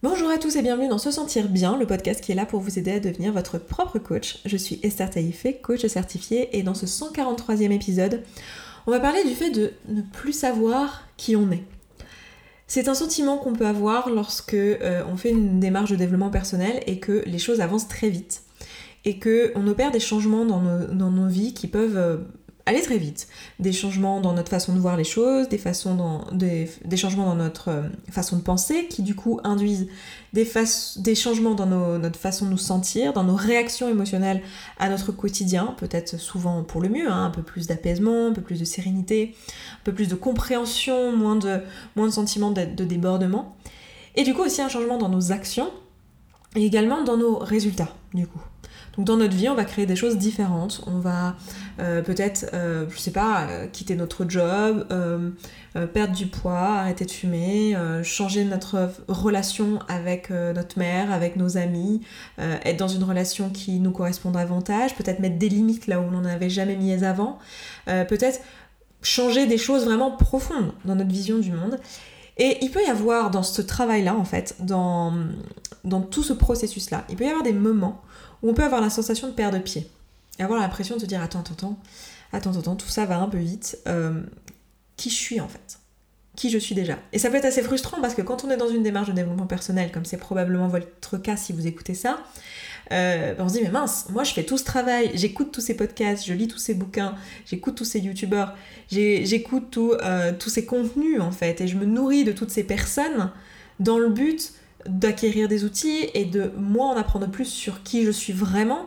Bonjour à tous et bienvenue dans Se Sentir Bien, le podcast qui est là pour vous aider à devenir votre propre coach. Je suis Esther Taïfé, coach certifiée, et dans ce 143e épisode, on va parler du fait de ne plus savoir qui on est. C'est un sentiment qu'on peut avoir lorsque euh, fait une démarche de développement personnel et que les choses avancent très vite et que on opère des changements dans nos, vies qui peuvent euh, aller très vite. Des changements dans notre façon de voir les choses, des, façons changements dans notre euh, façon de penser qui du coup induisent des, changements dans notre façon de nous sentir, dans nos réactions émotionnelles à notre quotidien, peut-être souvent pour le mieux, hein, un peu plus d'apaisement, un peu plus de sérénité, un peu plus de compréhension, moins de, moins sentiments de, de débordement. Et du coup aussi un changement dans nos actions et également dans nos résultats du coup. Dans notre vie, on va créer des choses différentes. On va euh, peut-être, euh, je sais pas, euh, quitter notre job, perdre du poids, arrêter de fumer, changer notre relation avec notre mère, avec nos amis, être dans une relation qui nous correspond davantage, peut-être mettre des limites là où on n'en avait jamais mis avant, peut-être changer des choses vraiment profondes dans notre vision du monde. Et il peut y avoir dans ce travail-là, en fait, dans, dans tout ce processus-là, il peut y avoir des moments où on peut avoir la sensation de perdre pied. Et avoir l'impression de se dire attends, attends, attends, attends, tout ça va un peu vite. Euh, qui je suis en fait? Qui je suis déjà? Et ça peut être assez frustrant parce que quand on est dans une démarche de développement personnel, comme c'est probablement votre cas si vous écoutez ça, euh, on se dit mais mince, moi je fais tout ce travail, j'écoute tous ces podcasts, je lis tous ces bouquins, j'écoute tous ces youtubeurs, j'écoute euh, tous ces contenus en fait, et je me nourris de toutes ces personnes dans le but d'acquérir des outils et de moi en apprendre plus sur qui je suis vraiment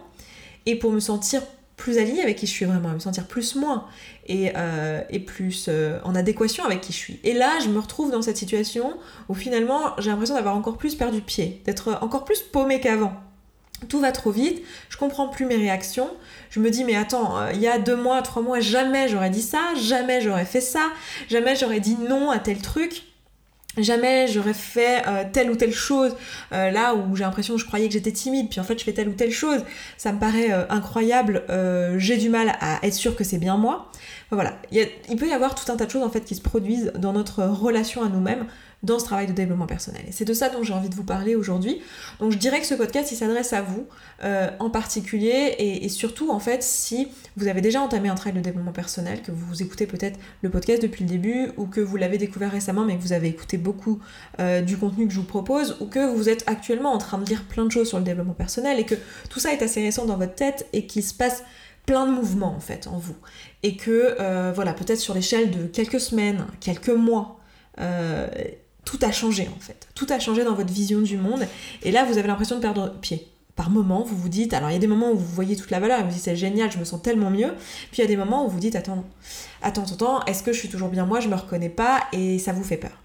et pour me sentir plus alignée avec qui je suis vraiment, me sentir plus moi et, euh, plus euh, en adéquation avec qui je suis. Et là, je me retrouve dans cette situation où finalement j'ai l'impression d'avoir encore plus perdu pied, d'être encore plus paumée qu'avant. Tout va trop vite, je comprends plus mes réactions, je me dis mais attends, euh, il y a deux mois, trois mois, jamais j'aurais dit ça, jamais j'aurais fait ça, jamais j'aurais dit non à tel truc jamais j'aurais fait euh, telle ou telle chose euh, là où j'ai l'impression que je croyais que j'étais timide puis en fait je fais telle ou telle chose. Ça me paraît euh, incroyable j'ai du mal à être sûr que c'est bien moi. Voilà. Il peut y avoir tout un tas de choses en fait qui se produisent dans notre relation à nous-mêmes dans ce travail de développement personnel. Et c'est de ça dont j'ai envie de vous parler aujourd'hui. Donc je dirais que ce podcast, il s'adresse à vous euh, en particulier et, surtout en fait si vous avez déjà entamé un travail de développement personnel, que vous écoutez peut-être le podcast depuis le début ou que vous l'avez découvert récemment mais que vous avez écouté beaucoup euh, du contenu que je vous propose ou que vous êtes actuellement en train de lire plein de choses sur le développement personnel et que tout ça est assez récent dans votre tête et qu'il se passe plein de mouvements en fait en vous et que euh, voilà peut-être sur l'échelle de quelques semaines, quelques mois, tout a changé en fait. Tout a changé dans votre vision du monde. Et là, vous avez l'impression de perdre pied. Par moment, vous vous dites, alors il y a des moments où vous voyez toute la valeur et vous dites c'est génial, je me sens tellement mieux. Puis il y a des moments où vous dites attends, attends, attends, est-ce que je suis toujours bien moi, je me reconnais pas et ça vous fait peur.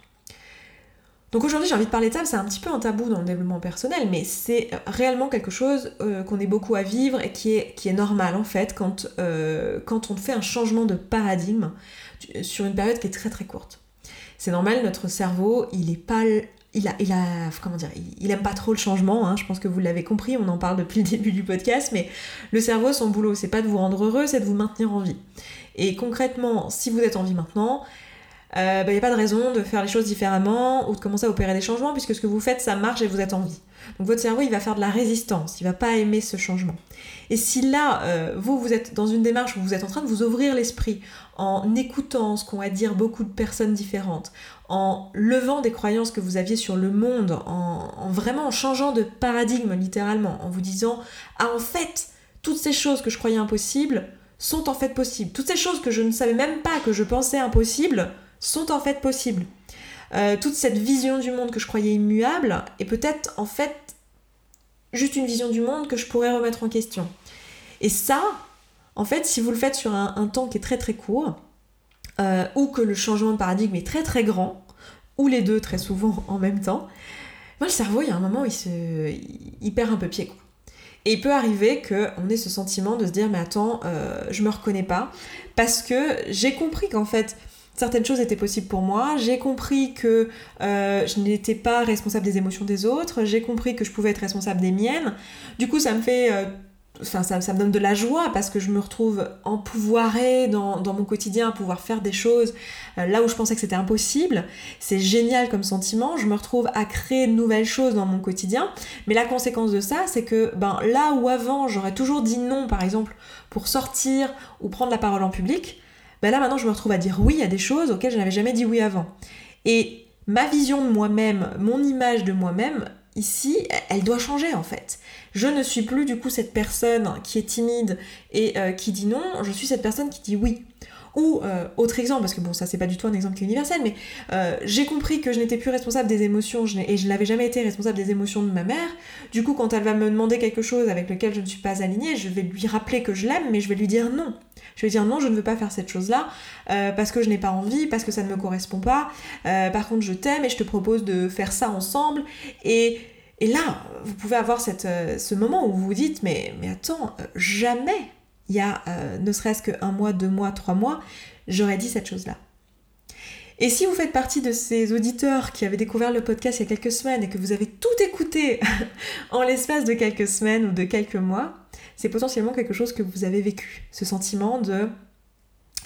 Donc aujourd'hui j'ai envie de parler de c'est un petit peu un tabou dans le développement personnel, mais c'est réellement quelque chose euh, qu'on est beaucoup à vivre et qui est, qui est normal en fait quand, euh, quand on fait un changement de paradigme sur une période qui est très très courte. C'est normal, notre cerveau, il est pas il a, il a, comment dire, il, aime pas trop le changement. Hein. je pense que vous l'avez compris, on en parle depuis le début du podcast, mais le cerveau, son boulot, c'est pas de vous rendre heureux, c'est de vous maintenir en vie. Et concrètement, si vous êtes en vie maintenant, il euh, n'y bah, a pas de raison de faire les choses différemment ou de commencer à opérer des changements puisque ce que vous faites, ça marche et vous êtes en vie. Donc votre cerveau, il va faire de la résistance, il va pas aimer ce changement. Et si là, euh, vous, vous êtes dans une démarche où vous êtes en train de vous ouvrir l'esprit en écoutant ce qu'ont à dire beaucoup de personnes différentes, en levant des croyances que vous aviez sur le monde, en, en vraiment en changeant de paradigme littéralement, en vous disant, ah en fait, toutes ces choses que je croyais impossibles sont en fait possibles. Toutes ces choses que je ne savais même pas que je pensais impossibles sont en fait possibles. Euh, toute cette vision du monde que je croyais immuable est peut-être en fait juste une vision du monde que je pourrais remettre en question. Et ça, en fait, si vous le faites sur un, temps qui est très très court, euh, ou que le changement de paradigme est très très grand, ou les deux très souvent en même temps, le cerveau, il y a un moment où il, se, il perd un peu pied. Et il peut arriver qu'on ait ce sentiment de se dire mais attends, euh, je me reconnais pas, parce que j'ai compris qu'en fait, certaines choses étaient possibles pour moi, j'ai compris que euh, je n'étais pas responsable des émotions des autres, j'ai compris que je pouvais être responsable des miennes. Du coup, ça me fait euh, ça, me donne de la joie parce que je me retrouve empouvoirée dans, dans mon quotidien pouvoir faire des choses euh, là où je pensais que c'était impossible. C'est génial comme sentiment. Je me retrouve à créer de nouvelles choses dans mon quotidien. Mais la conséquence de ça, c'est que ben, là où avant j'aurais toujours dit non, par exemple, pour sortir ou prendre la parole en public, ben là maintenant je me retrouve à dire oui à des choses auxquelles je n'avais jamais dit oui avant. Et ma vision de moi-même, mon image de moi-même, ici, elle doit changer en fait. Je ne suis plus du coup cette personne qui est timide et euh, qui dit non, je suis cette personne qui dit oui. Ou euh, autre exemple, parce que bon, ça c'est pas du tout un exemple qui est universel, mais euh, j'ai compris que je n'étais plus responsable des émotions et je n'avais jamais été responsable des émotions de ma mère. Du coup, quand elle va me demander quelque chose avec lequel je ne suis pas alignée, je vais lui rappeler que je l'aime, mais je vais lui dire non. Je vais dire non, je ne veux pas faire cette chose-là euh, parce que je n'ai pas envie, parce que ça ne me correspond pas. par contre, je t'aime et je te propose de faire ça ensemble. Et, et là, vous pouvez avoir cette, ce moment où vous vous dites mais, mais attends, jamais il y a euh, ne serait-ce qu'un mois, deux mois, trois mois, j'aurais dit cette chose-là. Et si vous faites partie de ces auditeurs qui avaient découvert le podcast il y a quelques semaines et que vous avez tout écouté en l'espace de quelques semaines ou de quelques mois, c'est potentiellement quelque chose que vous avez vécu. Ce sentiment de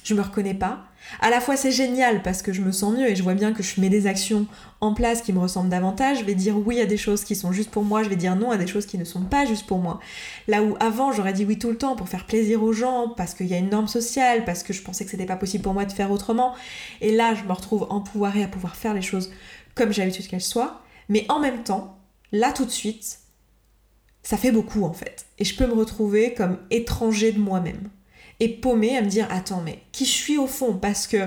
je me reconnais pas, à la fois c'est génial parce que je me sens mieux et je vois bien que je mets des actions en place qui me ressemblent davantage, je vais dire oui à des choses qui sont juste pour moi, je vais dire non à des choses qui ne sont pas juste pour moi. Là où avant j'aurais dit oui tout le temps pour faire plaisir aux gens, parce qu'il y a une norme sociale, parce que je pensais que c'était pas possible pour moi de faire autrement, et là je me retrouve empouvoirée à pouvoir faire les choses comme j'ai l'habitude qu'elles soient, mais en même temps, là tout de suite, ça fait beaucoup en fait, et je peux me retrouver comme étranger de moi-même et paumée à me dire attends mais qui je suis au fond? Parce que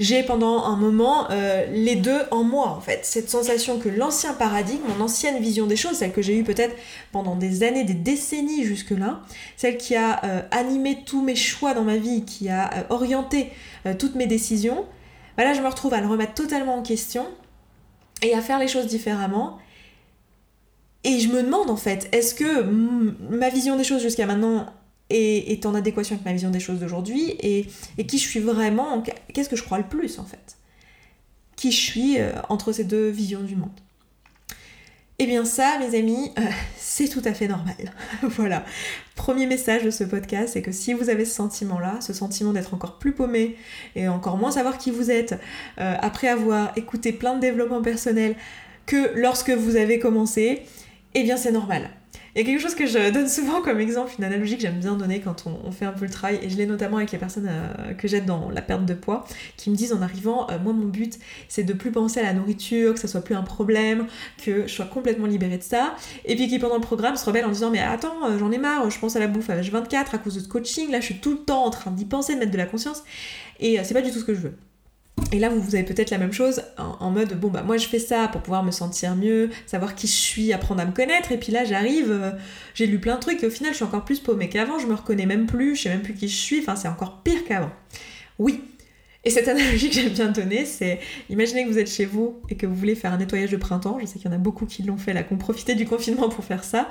j'ai pendant un moment euh, les deux en moi en fait. Cette sensation que l'ancien paradigme, mon ancienne vision des choses, celle que j'ai eue peut-être pendant des années, des décennies jusque-là, celle qui a euh, animé tous mes choix dans ma vie, qui a euh, orienté toutes mes décisions, bah là je me retrouve à le remettre totalement en question et à faire les choses différemment. Et je me demande en fait, est-ce que ma vision des choses jusqu'à maintenant et est en adéquation avec ma vision des choses d'aujourd'hui et, qui je suis vraiment, qu'est-ce que je crois le plus en fait? Qui je suis euh, entre ces deux visions du monde? Eh bien ça, mes amis, euh, c'est tout à fait normal. voilà. Premier message de ce podcast, c'est que si vous avez ce sentiment-là, ce sentiment d'être encore plus paumé et encore moins savoir qui vous êtes, euh, après avoir écouté plein de développement personnel que lorsque vous avez commencé, eh bien c'est normal. Il y a quelque chose que je donne souvent comme exemple, une analogie que j'aime bien donner quand on, fait un peu le travail, et je l'ai notamment avec les personnes euh, que j'aide dans la perte de poids, qui me disent en arrivant, euh, moi mon but c'est de plus penser à la nourriture, que ça soit plus un problème, que je sois complètement libérée de ça, et puis qui pendant le programme se rebelle en disant mais attends, euh, j'en ai marre, je pense à la bouffe à l'âge 24 à cause de ce coaching, là je suis tout le temps en train d'y penser, de mettre de la conscience, et c'est pas du tout ce que je veux. Et là, vous, avez peut-être la même chose en, mode bon, bah moi je fais ça pour pouvoir me sentir mieux, savoir qui je suis, apprendre à me connaître. Et puis là, j'arrive, euh, j'ai lu plein de trucs et au final, je suis encore plus paumée qu'avant. Je me reconnais même plus, je sais même plus qui je suis. Enfin, c'est encore pire qu'avant. Oui, et cette analogie que j'aime bien donner, c'est imaginez que vous êtes chez vous et que vous voulez faire un nettoyage de printemps. Je sais qu'il y en a beaucoup qui l'ont fait, là, qui ont profité du confinement pour faire ça.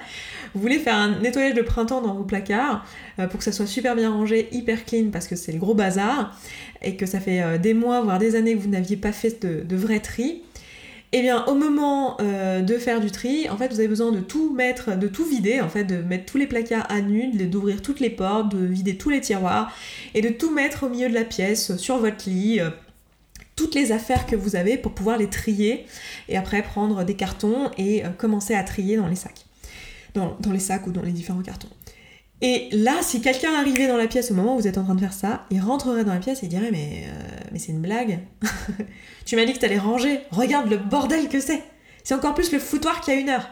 Vous voulez faire un nettoyage de printemps dans vos placards euh, pour que ça soit super bien rangé, hyper clean parce que c'est le gros bazar et que ça fait euh, des mois, voire des années que vous n'aviez pas fait de, de vrai tri. Eh bien, au moment euh, de faire du tri, en fait, vous avez besoin de tout mettre, de tout vider, en fait, de mettre tous les placards à nu, d'ouvrir toutes les portes, de vider tous les tiroirs et de tout mettre au milieu de la pièce, sur votre lit, euh, toutes les affaires que vous avez pour pouvoir les trier et après prendre des cartons et euh, commencer à trier dans les sacs. Dans les sacs ou dans les différents cartons. Et là, si quelqu'un arrivait dans la pièce au moment où vous êtes en train de faire ça, il rentrerait dans la pièce et dirait Mais, euh, c'est une blague. tu m'as dit que t'allais ranger. Regarde le bordel que c'est. C'est encore plus le foutoir qu'il y a une heure.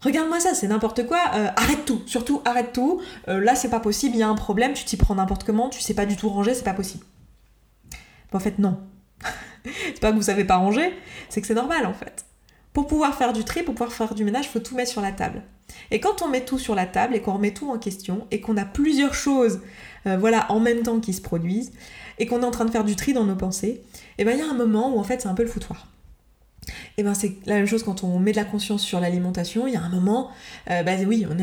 Regarde-moi ça, c'est n'importe quoi. Euh, arrête tout. Surtout, arrête tout. Euh, là, c'est pas possible. Il y a un problème. Tu t'y prends n'importe comment. Tu sais pas du tout ranger. C'est pas possible. en fait, non. c'est pas que vous savez pas ranger. C'est que c'est normal, en fait. Pour pouvoir faire du tri, pour pouvoir faire du ménage, il faut tout mettre sur la table. Et quand on met tout sur la table et qu'on remet tout en question et qu'on a plusieurs choses euh, voilà, en même temps qui se produisent et qu'on est en train de faire du tri dans nos pensées, et eh bien il y a un moment où en fait c'est un peu le foutoir. Et eh ben c'est la même chose quand on met de la conscience sur l'alimentation, il y a un moment, euh, bah oui, on,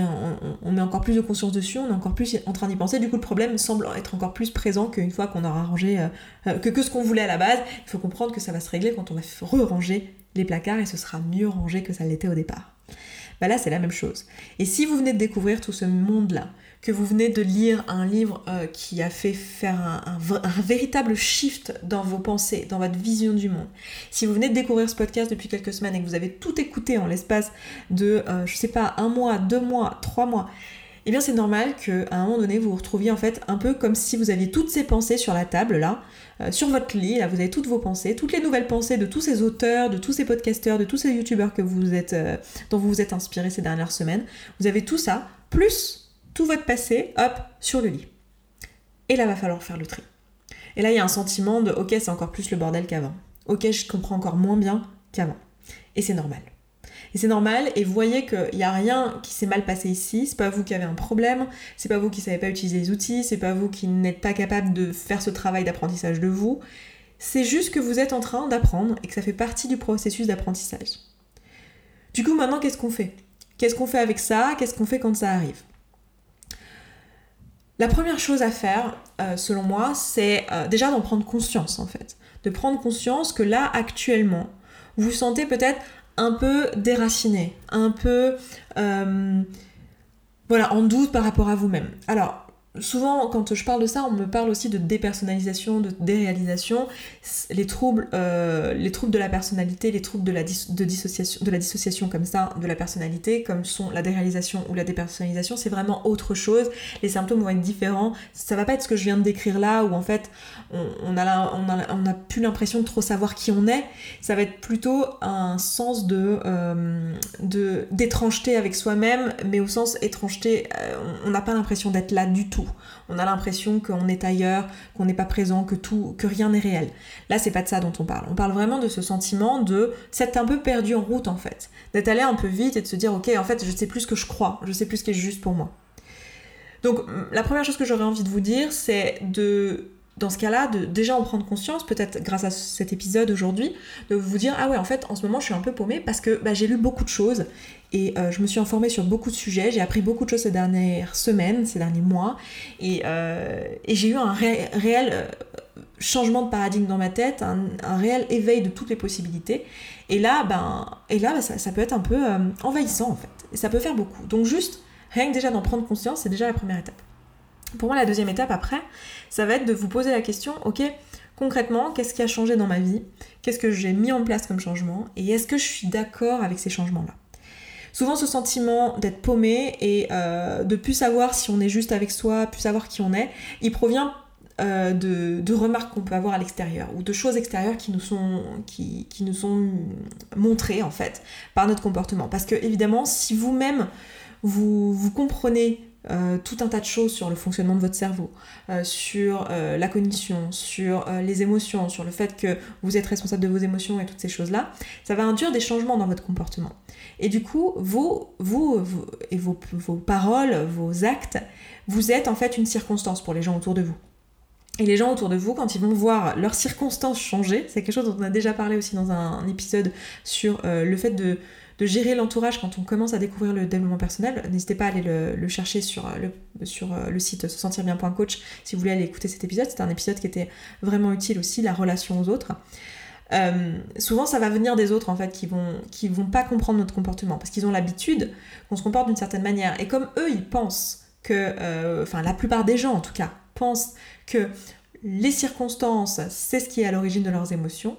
est, encore plus de conscience dessus, on est encore plus en train d'y penser, du coup le problème semble être encore plus présent qu'une fois qu'on aura rangé, euh, que, que ce qu'on voulait à la base, il faut comprendre que ça va se régler quand on va re-ranger les placards et ce sera mieux rangé que ça l'était au départ. Bah là c'est la même chose. Et si vous venez de découvrir tout ce monde-là, que vous venez de lire un livre euh, qui a fait faire un, véritable shift dans vos pensées, dans votre vision du monde, si vous venez de découvrir ce podcast depuis quelques semaines et que vous avez tout écouté en l'espace de, euh, je sais pas, un mois, deux mois, trois mois, eh bien c'est normal qu'à un moment donné vous vous retrouviez en fait un peu comme si vous aviez toutes ces pensées sur la table là, euh, sur votre lit, là vous avez toutes vos pensées, toutes les nouvelles pensées de tous ces auteurs, de tous ces podcasteurs, de tous ces youtubeurs que vous êtes, dont vous vous êtes inspiré ces dernières semaines. Vous avez tout ça, plus tout votre passé, hop, sur le lit. Et là, va falloir faire le tri. Et là, il y a un sentiment de ok, c'est encore plus le bordel qu'avant. Ok, je comprends encore moins bien qu'avant. Et c'est normal. Et c'est normal, et vous voyez qu'il n'y a rien qui s'est mal passé ici, c'est pas vous qui avez un problème, c'est pas vous qui savez pas utiliser les outils, c'est pas vous qui n'êtes pas capable de faire ce travail d'apprentissage de vous, c'est juste que vous êtes en train d'apprendre et que ça fait partie du processus d'apprentissage. Du coup, maintenant, qu'est-ce qu'on fait? Qu'est-ce qu'on fait avec ça? Qu'est-ce qu'on fait quand ça arrive? La première chose à faire, euh, selon moi, c'est euh, déjà d'en prendre conscience en fait. De prendre conscience que là, actuellement, vous sentez peut-être un peu déraciné, un peu euh, voilà, en doute par rapport à vous-même. Alors, souvent, quand je parle de ça, on me parle aussi de dépersonnalisation, de déréalisation. Les troubles, euh, les troubles de la personnalité, les troubles de la, dissociation, de la comme ça, de la personnalité, comme sont la déréalisation ou la dépersonnalisation, c'est vraiment autre chose. Les symptômes vont être différents. Ça va pas être ce que je viens de décrire là, où en fait, on, on, plus l'impression de trop savoir qui on est. Ça va être plutôt un sens de euh, d'étrangeté avec soi-même, mais au sens étrangeté, euh, on n'a pas l'impression d'être là du tout. On a l'impression qu'on est ailleurs, qu'on n'est pas présent, que tout, que rien n'est réel. Là, c'est pas de ça dont on parle. On parle vraiment de ce sentiment de s'être un peu perdu en route en fait, d'être allé un peu vite et de se dire ok, en fait, je sais plus ce que je crois, je sais plus ce qui est juste pour moi. Donc, la première chose que j'aurais envie de vous dire, c'est de dans ce cas-là, de déjà en prendre conscience, peut-être grâce à cet épisode aujourd'hui, de vous dire ah ouais en fait en ce moment je suis un peu paumée parce que bah, j'ai lu beaucoup de choses et euh, je me suis informée sur beaucoup de sujets, j'ai appris beaucoup de choses ces dernières semaines, ces derniers mois et, euh, j'ai eu un réel euh, changement de paradigme dans ma tête, un, réel éveil de toutes les possibilités et là ben et là ça, peut être un peu envahissant en fait et ça peut faire beaucoup. Donc juste rien que déjà d'en prendre conscience, c'est déjà la première étape. Pour moi, la deuxième étape après, ça va être de vous poser la question, ok, concrètement, qu'est-ce qui a changé dans ma vie? Qu'est-ce que j'ai mis en place comme changement? Et est-ce que je suis d'accord avec ces changements-là? Souvent, ce sentiment d'être paumé et euh, de plus savoir si on est juste avec soi, plus savoir qui on est, il provient euh, de, remarques qu'on peut avoir à l'extérieur ou de choses extérieures qui nous sont, montrées en fait par notre comportement. Parce que évidemment, si vous-même vous, vous comprenez euh, tout un tas de choses sur le fonctionnement de votre cerveau, euh, sur euh, la cognition, sur les émotions, sur le fait que vous êtes responsable de vos émotions et toutes ces choses-là, ça va induire des changements dans votre comportement. Et du coup, vous, vous, et vos, vos, paroles, vos actes, vous êtes en fait une circonstance pour les gens autour de vous. Et les gens autour de vous, quand ils vont voir leurs circonstances changer, c'est quelque chose dont on a déjà parlé aussi dans un épisode sur le fait de de gérer l'entourage quand on commence à découvrir le développement personnel. N'hésitez pas à aller le, chercher sur euh, le, sur euh, le site se sentir bien.coach si vous voulez aller écouter cet épisode. C'était un épisode qui était vraiment utile aussi, la relation aux autres. Euh, souvent ça va venir des autres en fait qui vont qui vont pas comprendre notre comportement parce qu'ils ont l'habitude qu'on se comporte d'une certaine manière et comme eux ils pensent que enfin la plupart des gens en tout cas pensent que les circonstances c'est ce qui est à l'origine de leurs émotions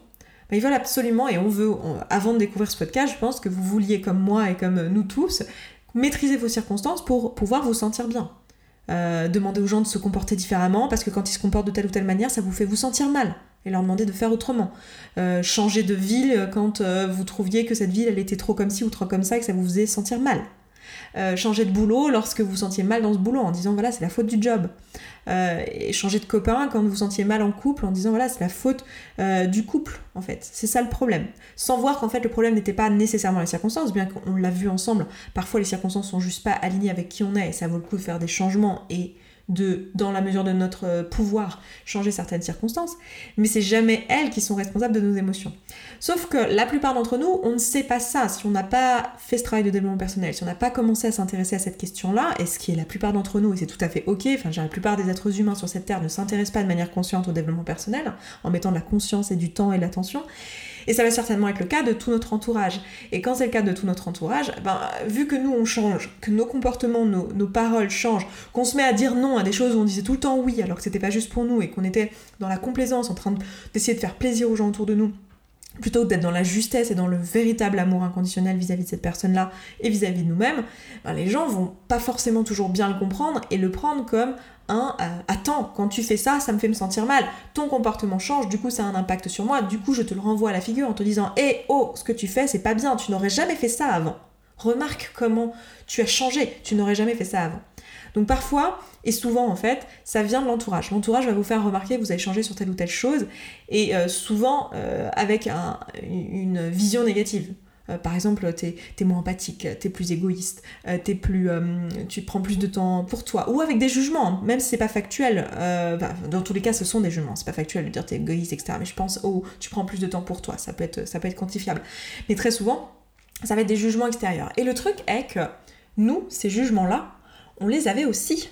ils veulent absolument, et on veut, avant de découvrir ce podcast, je pense que vous vouliez, comme moi et comme nous tous, maîtriser vos circonstances pour pouvoir vous sentir bien. Euh, demander aux gens de se comporter différemment, parce que quand ils se comportent de telle ou telle manière, ça vous fait vous sentir mal, et leur demander de faire autrement. Euh, changer de ville quand euh, vous trouviez que cette ville, elle était trop comme ci ou trop comme ça, et que ça vous faisait sentir mal. Euh, changer de boulot lorsque vous sentiez mal dans ce boulot en disant voilà c'est la faute du job. Euh, et changer de copain quand vous vous sentiez mal en couple en disant voilà c'est la faute euh, du couple en fait. C'est ça le problème. Sans voir qu'en fait le problème n'était pas nécessairement les circonstances, bien qu'on l'a vu ensemble, parfois les circonstances sont juste pas alignées avec qui on est et ça vaut le coup de faire des changements et de, dans la mesure de notre euh, pouvoir, changer certaines circonstances, mais c'est jamais elles qui sont responsables de nos émotions. Sauf que la plupart d'entre nous, on ne sait pas ça. Si on n'a pas fait ce travail de développement personnel, si on n'a pas commencé à s'intéresser à cette question-là, et ce qui est la plupart d'entre nous, et c'est tout à fait ok, enfin, la plupart des êtres humains sur cette terre ne s'intéressent pas de manière consciente au développement personnel, en mettant de la conscience et du temps et de l'attention, Et ça va certainement être le cas de tout notre entourage. Et quand c'est le cas de tout notre entourage, ben, vu que nous on change, que nos comportements, nos, nos paroles changent, qu'on se met à dire non à des choses où on disait tout le temps oui alors que c'était pas juste pour nous et qu'on était dans la complaisance en train d'essayer de faire plaisir aux gens autour de nous, plutôt que d'être dans la justesse et dans le véritable amour inconditionnel vis-à-vis de cette personne-là et vis-à-vis de nous-mêmes, ben, les gens vont pas forcément toujours bien le comprendre et le prendre comme un euh, attends, quand tu fais ça, ça me fait me sentir mal. Ton comportement change, du coup ça a un impact sur moi, du coup je te le renvoie à la figure en te disant hé oh, ce que tu fais c'est pas bien, tu n'aurais jamais fait ça avant. Remarque comment tu as changé, tu n'aurais jamais fait ça avant. Donc parfois, et souvent en fait, ça vient de l'entourage. L'entourage va vous faire remarquer que vous avez changé sur telle ou telle chose, et euh, souvent euh, avec une vision négative. Euh, par exemple, t'es es moins empathique, t'es plus égoïste, es plus, tu prends plus de temps pour toi, ou avec des jugements, même si c'est pas factuel. Bah, dans tous les cas, ce sont des jugements. C'est pas factuel de dire t'es égoïste, etc. Mais je pense, oh, tu prends plus de temps pour toi. Ça peut être, ça peut être quantifiable. Mais très souvent, ça va être des jugements extérieurs. Et le truc est que nous, ces jugements-là, on les avait aussi.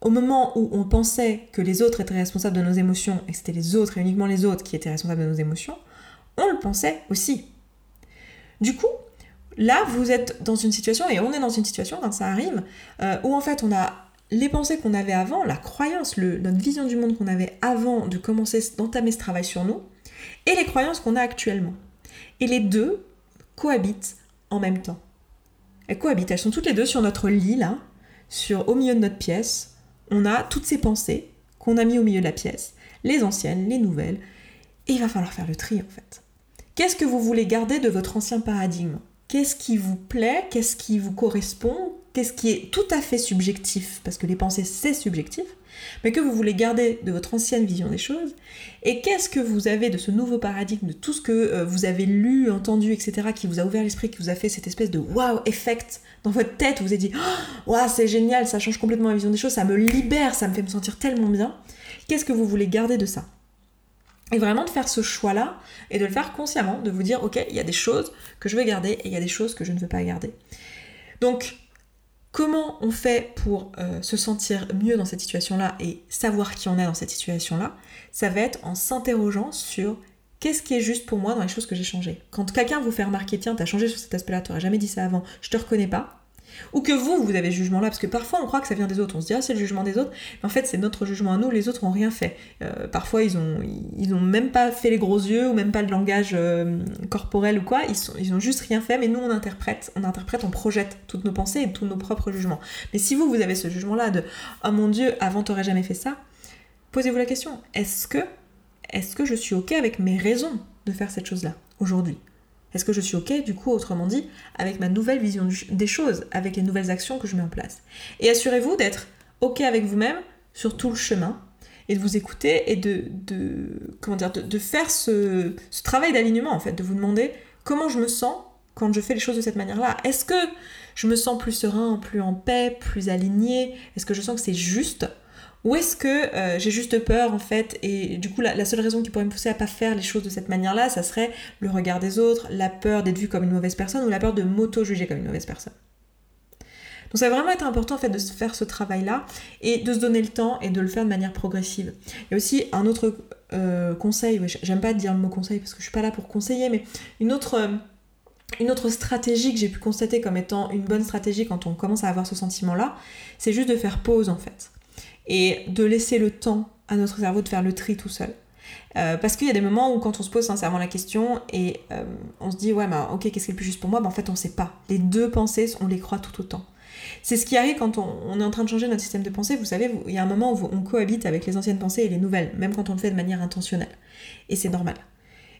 Au moment où on pensait que les autres étaient responsables de nos émotions et que c'était les autres et uniquement les autres qui étaient responsables de nos émotions, on le pensait aussi. Du coup, là, vous êtes dans une situation, et on est dans une situation quand ça arrive, euh, où en fait on a les pensées qu'on avait avant, la croyance, notre vision du monde qu'on avait avant de commencer d'entamer ce travail sur nous, et les croyances qu'on a actuellement. Et les deux cohabitent en même temps. Elles cohabitent, elles sont toutes les deux sur notre lit là, sur, au milieu de notre pièce. On a toutes ces pensées qu'on a mis au milieu de la pièce, les anciennes, les nouvelles, et il va falloir faire le tri en fait. Qu'est-ce que vous voulez garder de votre ancien paradigme? Qu'est-ce qui vous plaît? Qu'est-ce qui vous correspond? Qu'est-ce qui est tout à fait subjectif? Parce que les pensées, c'est subjectif. Mais que vous voulez garder de votre ancienne vision des choses, et qu'est-ce que vous avez de ce nouveau paradigme, de tout ce que euh, vous avez lu, entendu, etc., qui vous a ouvert l'esprit, qui vous a fait cette espèce de wow effect dans votre tête, où vous avez dit oh, wow, c'est génial, ça change complètement la vision des choses, ça me libère, ça me fait me sentir tellement bien? Qu'est-ce que vous voulez garder de ça? Et vraiment de faire ce choix-là et de le faire consciemment, de vous dire, ok, il y a des choses que je veux garder et il y a des choses que je ne veux pas garder. Donc, Comment on fait pour euh, se sentir mieux dans cette situation-là et savoir qui on est dans cette situation-là? Ça va être en s'interrogeant sur qu'est-ce qui est juste pour moi dans les choses que j'ai changées. Quand quelqu'un vous fait remarquer, tiens, t'as changé sur cet aspect-là, t'aurais jamais dit ça avant, je te reconnais pas, ou que vous, vous avez ce jugement-là, parce que parfois on croit que ça vient des autres, on se dit ah c'est le jugement des autres, mais en fait c'est notre jugement à nous, les autres ont rien fait. Euh, parfois ils ont, ils ont même pas fait les gros yeux, ou même pas le langage euh, corporel ou quoi, ils, sont, ils ont juste rien fait, mais nous on interprète, on interprète, on projette toutes nos pensées et tous nos propres jugements. Mais si vous, vous avez ce jugement-là de oh mon dieu, avant t'aurais jamais fait ça, posez-vous la question, est-ce que, est-ce que je suis ok avec mes raisons de faire cette chose-là aujourd'hui? Est-ce que je suis OK, du coup, autrement dit, avec ma nouvelle vision des choses, avec les nouvelles actions que je mets en place? Et assurez-vous d'être OK avec vous-même sur tout le chemin et de vous écouter et de, dire, de, faire ce, travail d'alignement, en fait, de vous demander comment je me sens quand je fais les choses de cette manière-là. Est-ce que je me sens plus serein, plus en paix, plus aligné Est-ce que je sens que c'est juste? Ou est-ce que euh, j'ai juste peur en fait et du coup la, seule raison qui pourrait me pousser à pas faire les choses de cette manière-là, ça serait le regard des autres, la peur d'être vue comme une mauvaise personne ou la peur de m'auto-juger comme une mauvaise personne. Donc ça va vraiment être important en fait de faire ce travail-là et de se donner le temps et de le faire de manière progressive. Il y a aussi un autre euh, conseil, j'aime pas dire le mot conseil parce que je suis pas là pour conseiller, mais une autre... Euh, une autre stratégie que j'ai pu constater comme étant une bonne stratégie quand on commence à avoir ce sentiment-là, c'est juste de faire pause en fait et de laisser le temps à notre cerveau de faire le tri tout seul. Euh, parce qu'il y a des moments où quand on se pose sincèrement la question et euh, on se dit ouais mais ok qu'est-ce qui est le plus juste pour moi? Ben, en fait on sait pas. Les deux pensées on les croit tout autant. C'est ce qui arrive quand on, est en train de changer notre système de pensée. Vous savez, il y a un moment où on cohabite avec les anciennes pensées et les nouvelles, même quand on le fait de manière intentionnelle. Et c'est normal.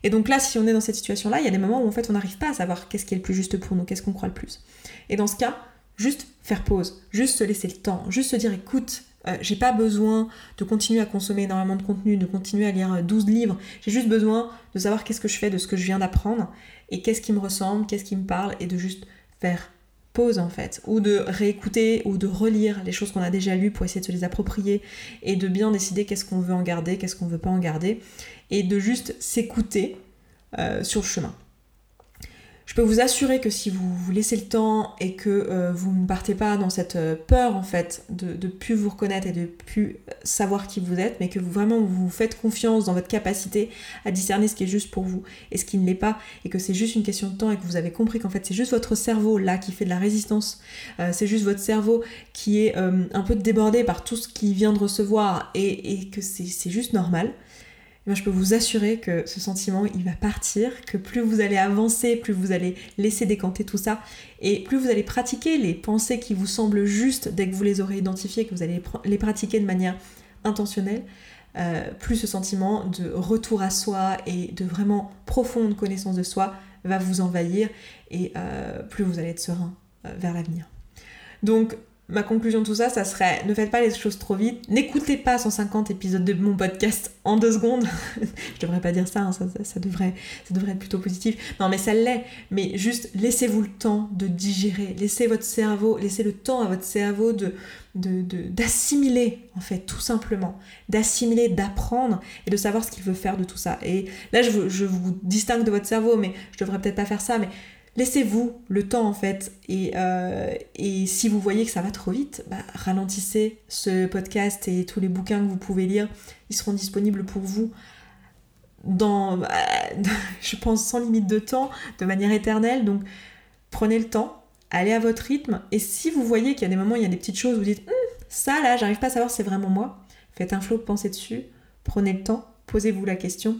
Et donc là, si on est dans cette situation-là, il y a des moments où en fait on n'arrive pas à savoir qu'est-ce qui est le plus juste pour nous, qu'est-ce qu'on croit le plus. Et dans ce cas, juste faire pause, juste se laisser le temps, juste se dire écoute, euh, j'ai pas besoin de continuer à consommer énormément de contenu, de continuer à lire 12 euh, livres. J'ai juste besoin de savoir qu'est-ce que je fais de ce que je viens d'apprendre et qu'est-ce qui me ressemble, qu'est-ce qui me parle et de juste faire pause en fait, ou de réécouter ou de relire les choses qu'on a déjà lues pour essayer de se les approprier et de bien décider qu'est-ce qu'on veut en garder, qu'est-ce qu'on veut pas en garder et de juste s'écouter euh, sur le chemin. Je peux vous assurer que si vous vous laissez le temps et que euh, vous ne partez pas dans cette euh, peur en fait de, de plus vous reconnaître et de plus savoir qui vous êtes, mais que vous vraiment vous faites confiance dans votre capacité à discerner ce qui est juste pour vous et ce qui ne l'est pas, et que c'est juste une question de temps et que vous avez compris qu'en fait c'est juste votre cerveau là qui fait de la résistance, euh, c'est juste votre cerveau qui est un peu débordé par tout ce qu'il vient de recevoir et que c'est juste normal. Eh je peux vous assurer que ce sentiment, il va partir, que plus vous allez avancer, plus vous allez laisser décanter tout ça, et plus vous allez pratiquer les pensées qui vous semblent justes dès que vous les aurez identifiées, que vous allez les pratiquer de manière intentionnelle, euh, plus ce sentiment de retour à soi et de vraiment profonde connaissance de soi va vous envahir, et euh, plus vous allez être serein euh, vers l'avenir. Donc ma conclusion de tout ça, ça serait ne faites pas les choses trop vite, n'écoutez pas 150 épisodes de mon podcast en deux secondes. je devrais pas dire ça, hein, ça, devrait, ça devrait être plutôt positif. Non, mais ça l'est. Mais juste laissez-vous le temps de digérer, laissez votre cerveau, laissez le temps à votre cerveau de d'assimiler en fait tout simplement d'assimiler d'apprendre et de savoir ce qu'il veut faire de tout ça et là je, je vous distingue de votre cerveau mais je devrais peut-être pas faire ça mais laissez-vous le temps en fait. Euh, et, si vous voyez que ça va trop vite, bah, ralentissez ce podcast et tous les bouquins que vous pouvez lire, ils seront disponibles pour vous dans, bah, je pense, sans limite de temps, de manière éternelle. Donc prenez le temps, allez à votre rythme. Et si vous voyez qu'il y a des moments, il y a des petites choses, vous dites hum, ça là, j'arrive pas à savoir c'est vraiment moi, faites un flot de pensée dessus, prenez le temps, posez-vous la question,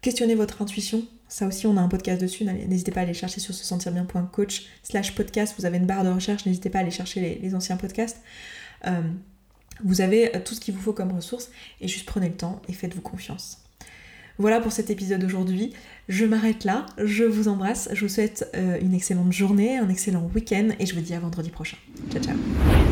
questionnez votre intuition, ça aussi, on a un podcast dessus. N'hésitez pas à aller chercher sur se sentir bien.coach slash podcast. Vous avez une barre de recherche. N'hésitez pas à aller chercher les, anciens podcasts. Euh, vous avez euh, tout ce qu'il vous faut comme ressources et juste prenez le temps et faites-vous confiance. Voilà pour cet épisode d'aujourd'hui. Je m'arrête là. Je vous embrasse. Je vous souhaite euh, une excellente journée, un excellent week-end et je vous dis à vendredi prochain. Ciao, ciao.